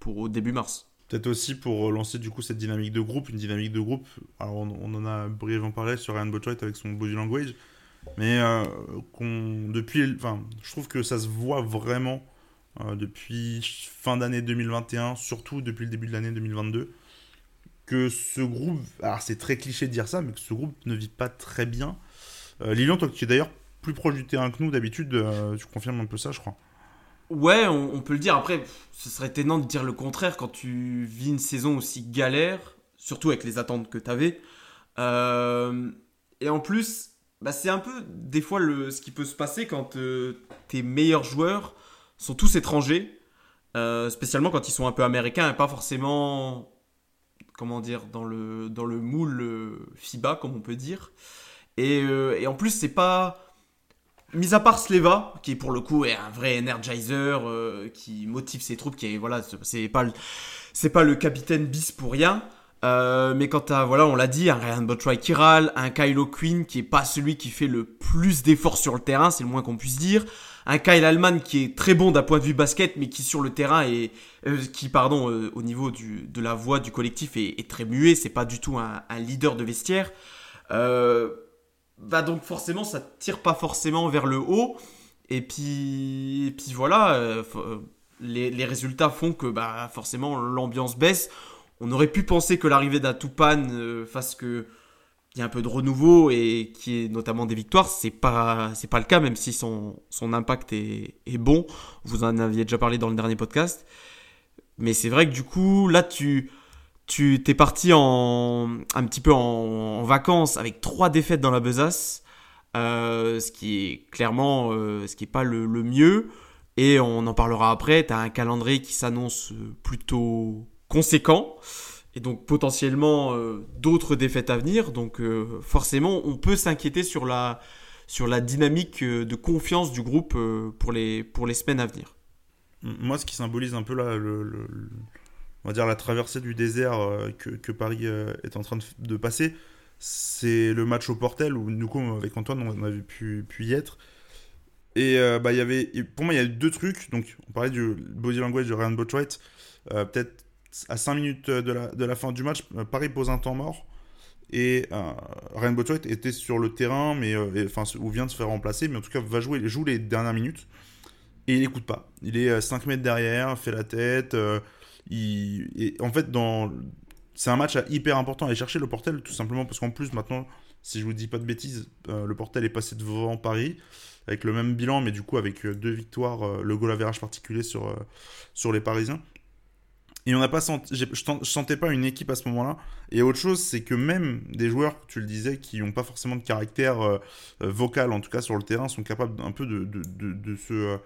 pour au début mars. Peut-être aussi pour lancer du coup cette dynamique de groupe, une dynamique de groupe. Alors on, en a brièvement parlé sur Ryan Botwright avec son body language, mais euh, depuis, enfin, je trouve que ça se voit vraiment depuis fin d'année 2021, surtout depuis le début de l'année 2022, que ce groupe, alors c'est très cliché de dire ça, mais que ce groupe ne vit pas très bien. Lilian, toi qui es d'ailleurs plus proche du terrain que nous d'habitude, tu confirmes un peu ça, je crois. Ouais, on, peut le dire. Après, ce serait étonnant de dire le contraire quand tu vis une saison aussi galère, surtout avec les attentes que tu avais. Euh, et en plus, bah, c'est un peu des fois le, ce qui peut se passer quand euh, tes meilleurs joueurs sont tous étrangers, euh, spécialement quand ils sont un peu américains et pas forcément, comment dire, dans le, dans le moule FIBA, comme on peut dire. Et, et en plus, c'est pas Mis à part Sleva, qui pour le coup est un vrai energizer, euh, qui motive ses troupes, qui est voilà, c'est pas c'est pas le capitaine bis pour rien. Euh, mais quand à, voilà, on l'a dit, un Ryan Botry qui râle, un Kylo Quinn qui est pas celui qui fait le plus d'efforts sur le terrain, c'est le moins qu'on puisse dire. Un Kyle Allman qui est très bon d'un point de vue basket, mais qui sur le terrain est, euh, qui pardon, au niveau du, de la voix du collectif est, très muet, c'est pas du tout un, un leader de vestiaire. Euh, bah donc forcément ça tire pas forcément vers le haut. Et puis puis voilà euh, euh, les, résultats font que bah forcément l'ambiance baisse. On aurait pu penser que l'arrivée d'Atupan euh, fasse que il y a un peu de renouveau et qui est notamment des victoires. C'est pas c'est pas le cas même si son, son impact est, est bon. Vous en aviez déjà parlé dans le dernier podcast. Mais c'est vrai que du coup là tu tu t'es parti en, un petit peu en, vacances avec trois défaites dans la besace, euh, ce qui est clairement euh, ce qui est pas le, mieux. Et on en parlera après. Tu as un calendrier qui s'annonce plutôt conséquent et donc potentiellement euh, d'autres défaites à venir. Donc forcément, on peut s'inquiéter sur la, sur la dynamique de confiance du groupe pour, les, pour les semaines à venir. Moi, ce qui symbolise un peu là, le on va dire, la traversée du désert euh, que, Paris euh, est en train de, passer, c'est le match au Portel où, nous, avec Antoine, on avait pu, y être. Et euh, bah, y avait, pour moi, il y a deux trucs. Donc, on parlait du body language de Ryan Botwright. Peut-être à 5 minutes de la, fin du match, Paris pose un temps mort. Et Ryan Botwright était sur le terrain, mais enfin, ou vient de se faire remplacer, mais en tout cas, va jouer, joue les dernières minutes. Et il n'écoute pas. Il est 5 mètres derrière, fait la tête en fait, dans... c'est un match hyper important à aller chercher le Portel, tout simplement parce qu'en plus, maintenant, Si je vous dis pas de bêtises, le Portel est passé devant Paris avec le même bilan, mais du coup avec deux victoires, le goal average particulier sur, sur les Parisiens. Et on n'a pas senti, je, sentais pas une équipe à ce moment-là. Et autre chose, c'est que même des joueurs, tu le disais, qui n'ont pas forcément de caractère euh, euh, vocal, en tout cas sur le terrain, sont capables un peu de, de, de, se, euh,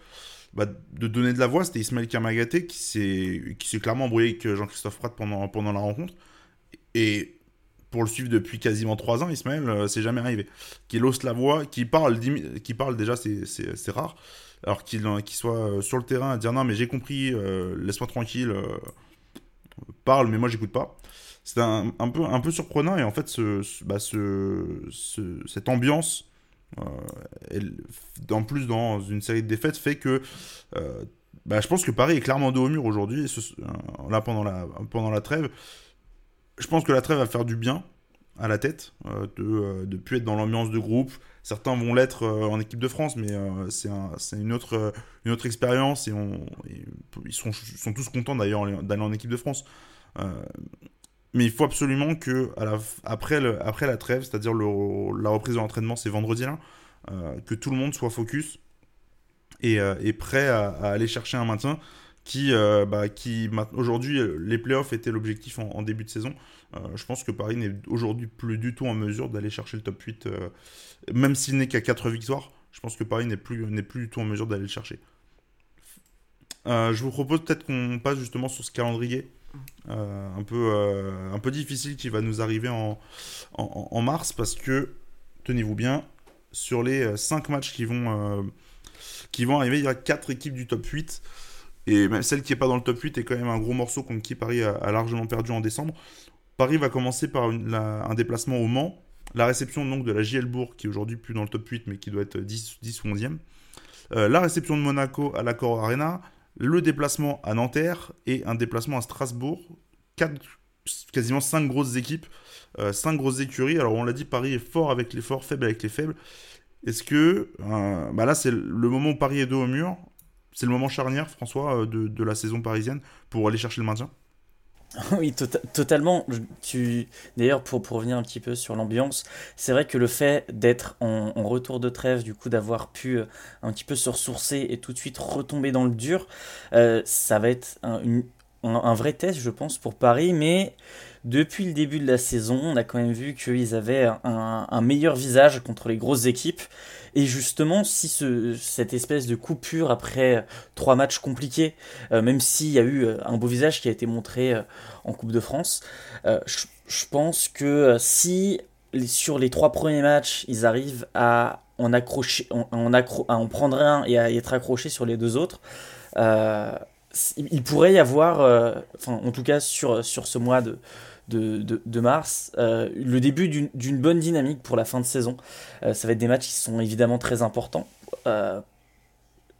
bah, de donner de la voix. C'était Ismaël Kamagaté qui s'est clairement embrouillé avec Jean-Christophe Pratt pendant, pendant la rencontre. Et pour le suivre depuis quasiment 3 ans, Ismaël, c'est jamais arrivé. Qu'il hausse la voix, qu'il parle, qui parle déjà, c'est rare. Alors qu'il soit sur le terrain à dire non, mais j'ai compris, laisse-moi tranquille parle, mais moi j'écoute pas. C'est un, peu, un peu surprenant et en fait, ce, bah, cette ambiance, euh, en plus dans une série de défaites, fait que euh, bah, je pense que Paris est clairement dos au mur aujourd'hui, euh, là pendant la, pendant la trêve. Je pense que la trêve va faire du bien à la tête, de ne plus être dans l'ambiance de groupe. Certains vont l'être en équipe de France, mais c'est une, autre, une autre expérience et, on, ils sont, sont tous contents d'ailleurs d'aller en équipe de France. Euh, mais il faut absolument que, la, après, la trêve, c'est-à-dire la reprise de l'entraînement, c'est vendredi là, euh, que tout le monde soit focus et, euh, prêt à, aller chercher un maintien qui, bah, qui aujourd'hui, les playoffs étaient l'objectif en, début de saison. je pense que Paris n'est aujourd'hui plus du tout en mesure d'aller chercher le top 8, même s'il n'est qu'à 4 victoires. Je pense que Paris n'est plus, plus du tout en mesure d'aller le chercher. je vous propose peut-être qu'on passe justement sur ce calendrier euh, un, peu, euh, un peu difficile qui va nous arriver en, en, mars parce que, tenez-vous bien, sur les 5 euh, matchs qui vont, qui vont arriver, il y a 4 équipes du top 8. Et même celle qui n'est pas dans le top 8 est quand même un gros morceau contre qui Paris a, largement perdu en décembre. Paris va commencer par un déplacement au Mans. La réception donc de la JL Bourg, qui est aujourd'hui plus dans le top 8, mais qui doit être 10, 10 ou 11e. la réception de Monaco à l'Accor Arena le déplacement à Nanterre et un déplacement à Strasbourg. Quasiment cinq grosses équipes, euh, cinq grosses écuries. Alors on l'a dit, Paris est fort avec les forts, faible avec les faibles. Est-ce que euh, bah là c'est le moment où Paris est dos au mur, c'est le moment charnière, François, euh, de la saison parisienne pour aller chercher le maintien? Oui, tota-, totalement. Tu... D'ailleurs, pour, pour revenir un petit peu sur l'ambiance, c'est vrai que le fait d'être en, retour de trêve, du coup d'avoir pu euh, un petit peu se ressourcer et tout de suite retomber dans le dur, euh, ça va être un, un, vrai test, je pense, pour Paris. Mais depuis le début de la saison, on a quand même vu qu'ils avaient un, meilleur visage contre les grosses équipes. Et justement, si ce, cette espèce de coupure après trois matchs compliqués, euh, même s'il y a eu euh, un beau visage qui a été montré euh, en Coupe de France, je, pense que si sur les trois premiers matchs, ils arrivent à en accrocher, à en prendre un et à être accrochés sur les deux autres, il pourrait y avoir, enfin en tout cas sur, sur ce mois de, de, mars, euh, le début d'une bonne dynamique pour la fin de saison. Euh, ça va être des matchs qui sont évidemment très importants. Euh,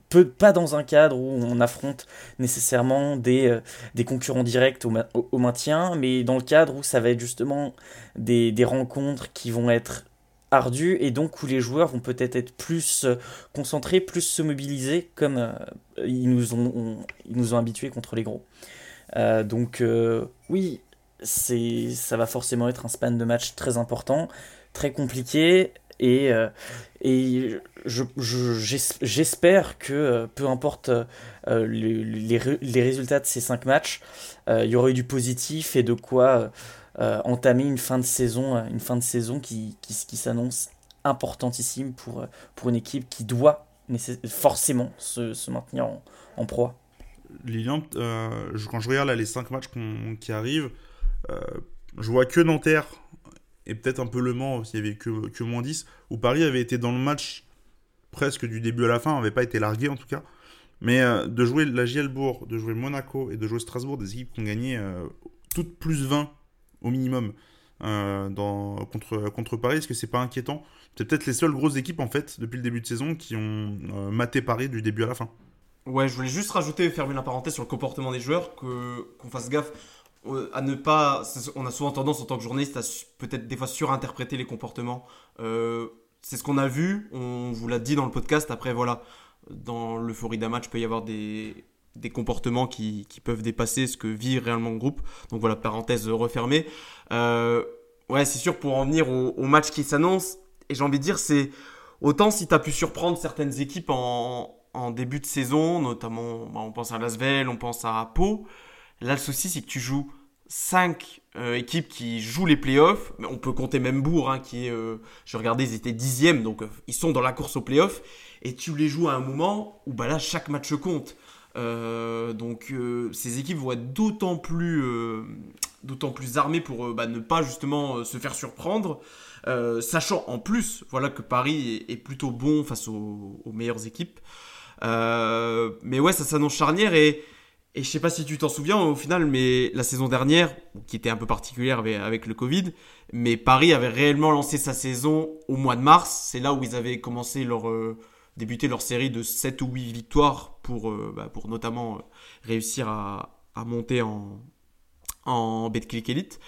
peu, pas dans un cadre où on affronte nécessairement des, des concurrents directs au, maintien, mais dans le cadre où ça va être justement des, rencontres qui vont être ardues et donc où les joueurs vont peut-être être plus concentrés, plus se mobiliser comme ils, nous ont, ils nous ont habitués contre les gros. donc oui, c'est ça va forcément être un span de match très important, très compliqué. Et, euh, et j'espère que euh, peu importe euh, les, les, résultats de ces cinq matchs, il y aura eu du positif et de quoi entamer une fin de saison, une fin de saison qui, qui, qui s'annonce importantissime pour, pour une équipe qui doit forcément se, se maintenir en, en proie. Lilian, quand je regarde les cinq matchs qui arrivent, euh, je vois que Nanterre et peut-être un peu Le Mans s'il y avait que, que moins 10, où Paris avait été dans le match presque du début à la fin, n'avait pas été largué en tout cas. Mais euh, de jouer la Gielbourg, de jouer Monaco et de jouer Strasbourg, des équipes qui ont gagné euh, toutes plus 20 au minimum dans, contre, contre Paris, est-ce que c'est pas inquiétant? C'est peut-être les seules grosses équipes en fait depuis le début de saison qui ont maté Paris du début à la fin. Ouais, je voulais juste rajouter, fermer la parenthèse sur le comportement des joueurs, que, qu'on fasse gaffe à ne pas. On a souvent tendance en tant que journaliste à peut-être des fois surinterpréter les comportements. Euh, c'est ce qu'on a vu, on vous l'a dit dans le podcast. Après, voilà, dans l'euphorie d'un match, peut y avoir des, des comportements qui, qui, peuvent dépasser ce que vit réellement le groupe. Donc voilà, parenthèse refermée. Euh, Ouais, c'est sûr, pour en venir au, match qui s'annonce, et j'ai envie de dire, c'est autant si tu as pu surprendre certaines équipes en, début de saison, notamment, bah, on pense à Lasvel, on pense à Pau. Là, le souci, c'est que tu joues 5 euh, équipes qui jouent les playoffs. On peut compter même Bourg, hein, qui est, euh, je regardais, ils étaient dixièmes, donc ils sont dans la course aux playoffs. Et tu les joues à un moment où bah là, chaque match compte. Donc ces équipes vont être d'autant plus, d'autant plus armées pour bah, ne pas justement se faire surprendre. sachant en plus voilà, que Paris est, plutôt bon face aux, meilleures équipes. mais ouais, ça s'annonce charnière et et je sais pas si tu t'en souviens au final, mais la saison dernière, qui était un peu particulière avec, le Covid, mais Paris avait réellement lancé sa saison au mois de mars. C'est là où ils avaient commencé leur euh, débuté leur série de 7 ou 8 victoires pour, euh, bah, pour notamment euh, réussir à, à, monter en, en Betclic Elite.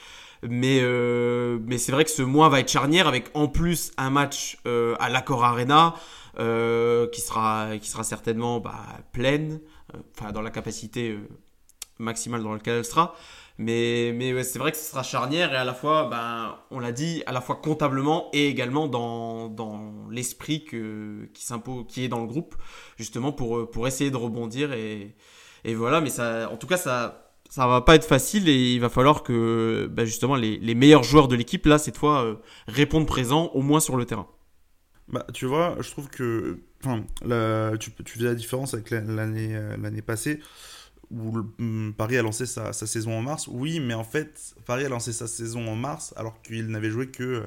Mais, mais c'est vrai que ce mois va être charnière avec en plus un match à l'Accor Arena qui, sera, qui sera certainement bah, pleine. Euh, dans la capacité euh, maximale dans laquelle elle sera. Mais, mais c'est vrai que ce sera charnière et à la fois, ben, on l'a dit, à la fois comptablement et également dans, dans l'esprit qui est dans le groupe, justement pour, pour essayer de rebondir. Et, et voilà, mais ça, en tout cas, ça, ça va pas être facile et il va falloir que ben, justement les, les, meilleurs joueurs de l'équipe, là, cette fois, euh, répondent présents au moins sur le terrain. Bah, tu vois, je trouve que enfin, tu, tu fais la différence avec l'année euh, l'année passée où mm, Paris a lancé sa, sa, saison en mars. Oui, mais en fait, Paris a lancé sa saison en mars alors qu'il n'avait joué que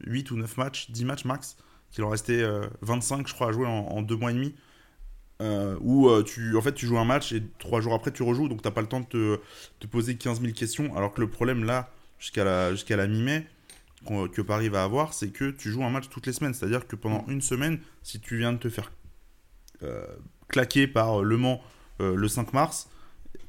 8 ou 9 matchs, 10 matchs max, qu'il en restait 25, euh, je crois, à jouer en, en deux mois et demi. Euh, où tu, en fait, tu joues un match et trois jours après tu rejoues, donc t'as pas le temps de te, poser 15 000 questions. Alors que le problème là, jusqu'à la, la mi-mai, que Paris va avoir, c'est que tu joues un match toutes les semaines. C'est-à-dire que pendant une semaine, si tu viens de te faire euh, claquer par Le Mans euh, le 5 mars,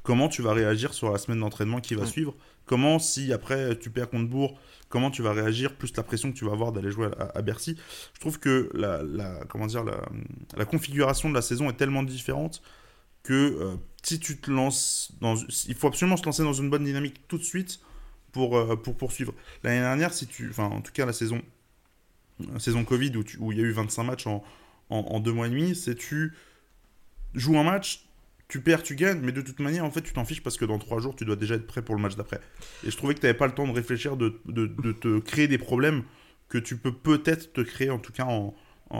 comment tu vas réagir sur la semaine d'entraînement qui va suivre? Comment, si après tu perds contre Bourg, comment tu vas réagir Plus la pression que tu vas avoir d'aller jouer à, Bercy? Je trouve que la, comment dire, la, configuration de la saison est tellement différente que euh, si tu te lances dans. Il faut absolument se lancer dans une bonne dynamique tout de suite pour, euh, pour poursuivre. L'année dernière, si tu, enfin, en tout cas la saison, saison Covid où, où il y a eu 25 matchs en, en, deux mois et demi, c'est tu joues un match, tu perds, tu gagnes, mais de toute manière, en fait, tu t'en fiches parce que dans trois jours, tu dois déjà être prêt pour le match d'après. Et je trouvais que tu n'avais pas le temps de réfléchir, de, de, de, te créer des problèmes que tu peux peut-être te créer, en tout cas en,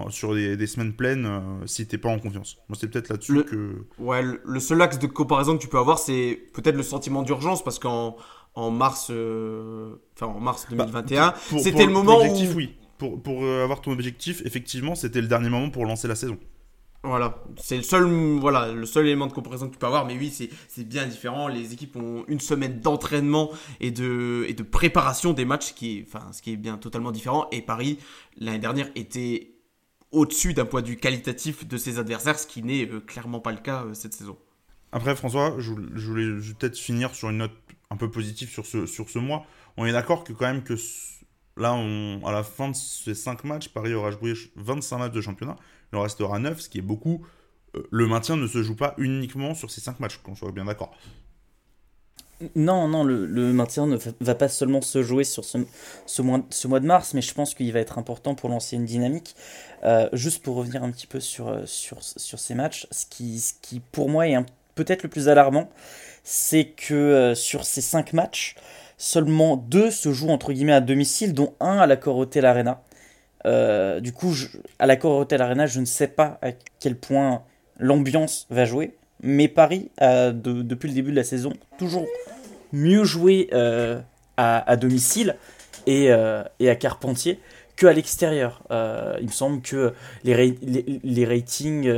sur des, des, semaines pleines, euh, si t'es pas en confiance. Moi, c'est peut-être là-dessus que. Ouais, le, seul axe de comparaison que tu peux avoir, c'est peut-être le sentiment d'urgence parce qu'en en mars, euh, enfin en mars 2021. Bah, c'était le moment où... oui. Pour, pour euh, avoir ton objectif, effectivement, c'était le dernier moment pour lancer la saison. Voilà, c'est le seul, voilà, le seul élément de comparaison que tu peux avoir, mais oui, c'est bien différent. Les équipes ont une semaine d'entraînement et de, et de préparation des matchs, qui enfin, ce qui est bien totalement différent. Et Paris, l'année dernière, était au-dessus d'un point de vue qualitatif de ses adversaires, ce qui n'est euh, clairement pas le cas cette saison. Après, François, je, voulais peut-être finir sur une note un peu positif sur ce, sur ce mois. On est d'accord que quand même que là, à la fin de ces 5 matchs, Paris aura joué 25 matchs de championnat. Il en restera 9, ce qui est beaucoup. Euh, le maintien ne se joue pas uniquement sur ces 5 matchs, qu'on soit bien d'accord. Non, non, le, maintien ne va pas seulement se jouer sur ce, mois, de mars, mais je pense qu'il va être important pour lancer une dynamique. Euh, juste pour revenir un petit peu sur, euh, ces matchs, ce qui, pour moi est peut-être le plus alarmant, c'est que sur ces 5 matchs, seulement 2 se jouent entre guillemets à domicile, dont un à la Hotel Arena. Euh, du coup, à la Hotel Arena, je ne sais pas à quel point l'ambiance va jouer, mais Paris a, depuis le début de la saison, toujours mieux joué euh, à, domicile et, à Carpentier que à l'extérieur. il me semble que les, les ratings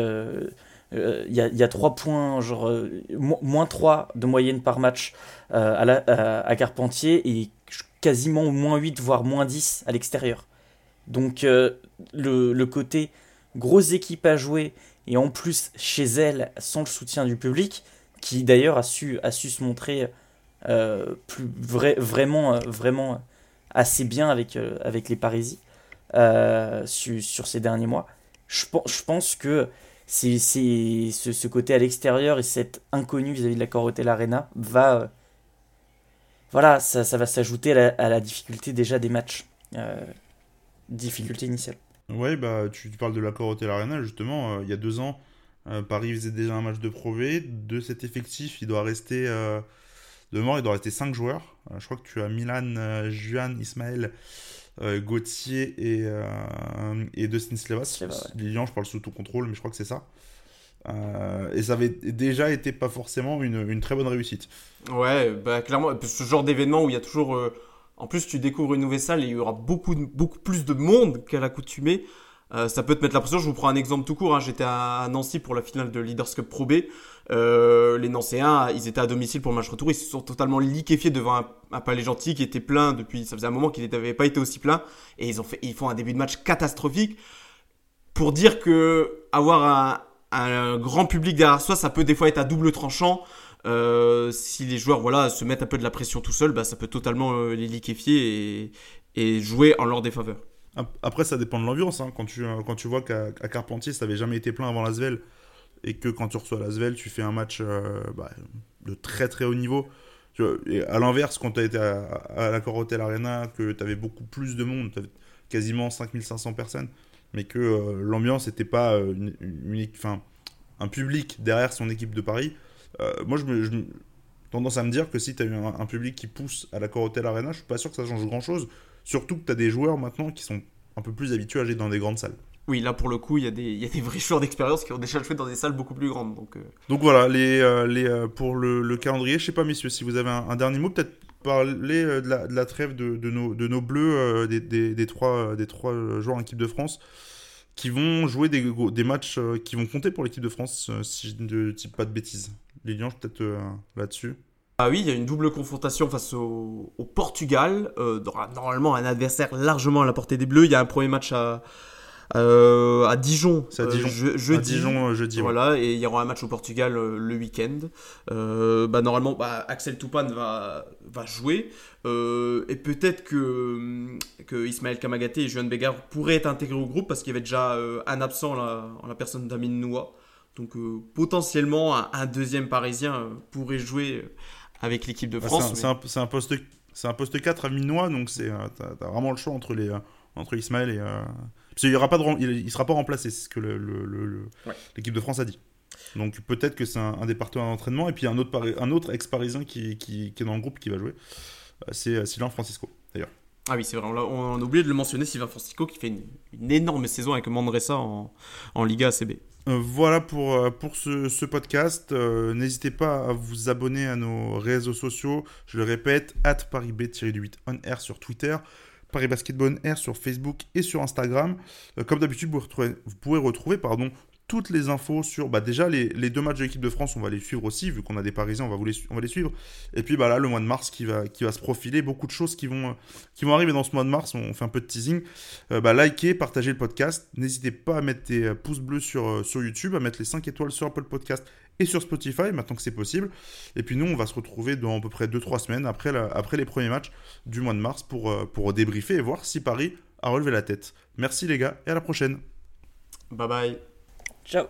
il euh, y, a, 3 points, genre euh, moins 3 de moyenne par match euh, à, à, Carpentier et quasiment moins 8, voire moins 10 à l'extérieur. Donc le, côté grosse équipe à jouer et en plus chez elle sans le soutien du public, qui d'ailleurs a su, a su se montrer plus vrai, vraiment, vraiment assez bien avec, avec les Parisiens sur, sur, ces derniers mois. Je, je pense que c'est ce, côté à l'extérieur et cette inconnue vis-à-vis de la Corotel Arena va, voilà, ça, ça va s'ajouter à, la difficulté déjà des matchs. Difficulté initiale. Ouais, bah, tu, parles de l'accord Hotel Arena, justement, il y a deux ans, Paris faisait déjà un match de Pro De cet effectif, il doit rester. de mort, il doit rester 5 joueurs. je crois que tu as Milan, Juan, Ismaël, Gauthier et, et Dustin Slevas. Lilian, je parle sous tout contrôle, mais je crois que c'est ça. Euh, et ça avait déjà été pas forcément une, une, très bonne réussite. Ouais, bah clairement, ce genre d'événement où il y a toujours. Euh, en plus, tu découvres une nouvelle salle et il y aura beaucoup, beaucoup plus de monde qu'à l'accoutumée. Euh, ça peut te mettre la pression. Je vous prends un exemple tout court. Hein. J'étais à Nancy pour la finale de Leaders Cup Pro B. Euh, les Nancéens, ils étaient à domicile pour le match retour. Ils se sont totalement liquéfiés devant un, un palais gentil qui était plein depuis. Ça faisait un moment qu'il n'avait pas été aussi plein. Et ils, ont fait, ils font un début de match catastrophique. Pour dire que avoir un, un grand public derrière soi, ça peut des fois être à double tranchant. Euh, si les joueurs voilà, se mettent un peu de la pression tout seuls, bah, ça peut totalement euh, les liquéfier et, jouer en leur défaveur. Après, ça dépend de l'ambiance. Hein. Quand, tu, quand tu vois qu'à Carpentier, ça n'avait jamais été plein avant la Svel, et que quand tu reçois la Svel, tu fais un match euh, bah, de très très haut niveau. Et à l'inverse, quand tu as été à, à l'accord Hotel Arena, que tu avais beaucoup plus de monde, quasiment 5500 personnes, mais que euh, l'ambiance n'était pas euh, une, enfin, un public derrière son équipe de Paris. Euh, moi, je, me, tendance à me dire que si tu as eu un, public qui pousse à la Hotel Arena, je suis pas sûr que ça change grand chose. Surtout que tu as des joueurs maintenant qui sont un peu plus habitués à jouer dans des grandes salles. Oui, là pour le coup, il y, a des, y a des vrais joueurs d'expérience qui ont déjà joué dans des salles beaucoup plus grandes. Donc, donc voilà, les, les, pour le, calendrier, je sais pas messieurs, si vous avez un, un dernier mot, peut-être parler de la, de la, trêve de, nos, bleus, des, des, trois, trois joueurs en équipe de France qui vont jouer des, matchs euh, qui vont compter pour l'équipe de France, euh, si je ne dis pas de bêtises. Lilian, peut-être euh, là-dessus. Ah oui, il y a une double confrontation face au, Portugal. normalement, un adversaire largement à la portée des Bleus. Il y a un premier match à, euh, à Dijon, à Dijon. Je, jeudi. Dijon jeudi. Voilà, et il y aura un match au Portugal le week-end. bah, normalement, bah, Axel Toupane va, va jouer. et peut-être que, que Ismaël Kamagaté et Juan Beggar pourraient être intégrés au groupe parce qu'il y avait déjà un absent en la personne d'Amin Noua. Donc potentiellement, un, deuxième Parisien pourrait jouer avec l'équipe de bah, France. c'est un, un, un poste 4 à Minois, donc c'est, t'as, as vraiment le choix entre, les, entre Ismaël et, parce il ne sera pas remplacé, c'est ce que l'équipe de France a dit. Donc peut-être que c'est un, des partenaires d'entraînement. Et puis un autre, un autre ex-parisien qui, qui, est dans le groupe qui va jouer, euh, c'est euh, Sylvain Francisco, d'ailleurs. Ah oui, c'est vrai, on, a oublié de le mentionner, Sylvain Francisco qui fait une, énorme saison avec Mandressa en, en Liga ACB. Euh, voilà pour, pour ce, podcast. N'hésitez pas à vous abonner à nos réseaux sociaux. Je le répète, at ParisB-8 on air sur Twitter. Paris Basketball Air sur Facebook et sur Instagram. Euh, comme d'habitude, vous, vous, pourrez retrouver pardon, toutes les infos sur bah, déjà les, deux matchs de l'équipe de France, on va les suivre aussi, vu qu'on a des Parisiens, on va, les, suivre. Et puis bah, là, le mois de mars qui va, se profiler, beaucoup de choses qui vont, qui vont arriver dans ce mois de mars, on fait un peu de teasing. Euh, bah, likez, partagez le podcast, n'hésitez pas à mettre des pouces bleus sur, euh, sur YouTube, à mettre les 5 étoiles sur Apple Podcast et sur Spotify, maintenant que c'est possible. Et puis nous, on va se retrouver dans à peu près 2-3 semaines après, après les premiers matchs du mois de mars pour, euh, pour débriefer et voir si Paris a relevé la tête. Merci les gars et à la prochaine. Bye bye. Ciao